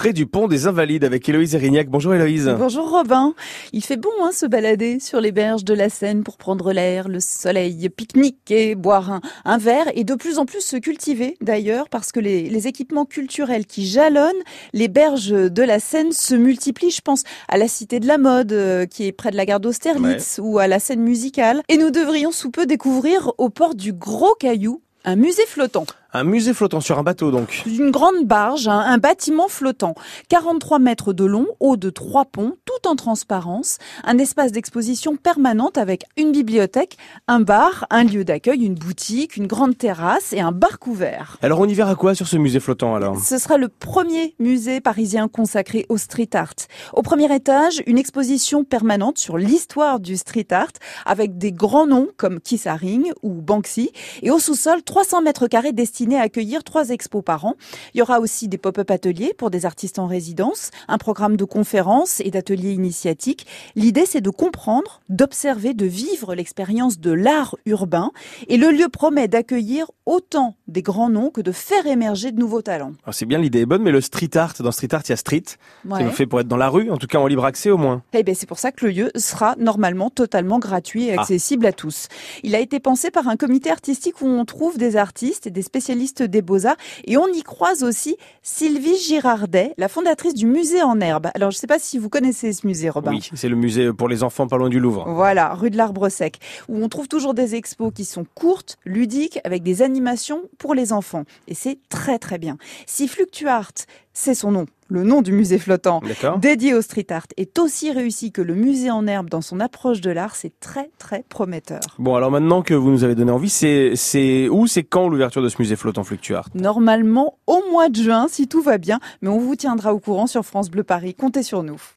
près du pont des Invalides avec Héloïse Erignac. Bonjour Héloïse. Bonjour Robin. Il fait bon hein, se balader sur les berges de la Seine pour prendre l'air, le soleil, pique-niquer, boire un, un, verre et de plus en plus se cultiver d'ailleurs parce que les, les, équipements culturels qui jalonnent les berges de la Seine se multiplient. Je pense à la Cité de la Mode euh, qui est près de la gare d'Austerlitz ouais. ou à la scène musicale. Et nous devrions sous peu découvrir au port du Gros Caillou un musée flottant. Un musée flottant sur un bateau donc. Une grande barge, un, un, bâtiment flottant. 43 mètres de long, haut de trois ponts, tout en transparence. Un espace d'exposition permanente avec une bibliothèque, un bar, un lieu d'accueil, une boutique, une grande terrasse et un bar couvert. Alors on y verra quoi sur ce musée flottant alors? Ce sera le premier musée parisien consacré au street art. Au premier étage, une exposition permanente sur l'histoire du street art avec des grands noms comme Keith Haring ou Banksy. Et au sous-sol, 300 mètres carrés destinés à accueillir trois expos par an. Il y aura aussi des pop-up ateliers pour des artistes en résidence, un programme de conférences et d'ateliers initiatiques. L'idée, c'est de comprendre, d'observer, de vivre l'expérience de l'art urbain. Et le lieu promet d'accueillir autant des grands noms que de faire émerger de nouveaux talents. C'est bien, l'idée est bonne, mais le street art, dans street art, il y a street. Ouais. C'est fait pour être dans la rue, en tout cas en libre accès au moins. Eh bien, c'est pour ça que le lieu sera normalement totalement gratuit et accessible ah. à tous. Il a été pensé par un comité artistique où on trouve des artistes et des spécialistes des Beaux-Arts. Et on y croise aussi Sylvie Girardet, la fondatrice du musée en herbe. Alors, je ne sais pas si vous connaissez ce musée, Robin. Oui, c'est le musée pour les enfants pas loin du Louvre. Voilà, rue de l'Arbre Sec, où on trouve toujours des expos qui sont courtes, ludiques, avec des animations pour les enfants. Et c'est très très bien. Si Fluctuart, c'est son nom, le nom du musée flottant dédié au street art est aussi réussi que le musée en herbe dans son approche de l'art, c'est très très prometteur. Bon alors maintenant que vous nous avez donné envie, c'est c'est où, c'est quand l'ouverture de ce musée flottant Fluctuart? Normalement au mois de juin si tout va bien, mais on vous tiendra au courant sur France Bleu Paris. Comptez sur nous.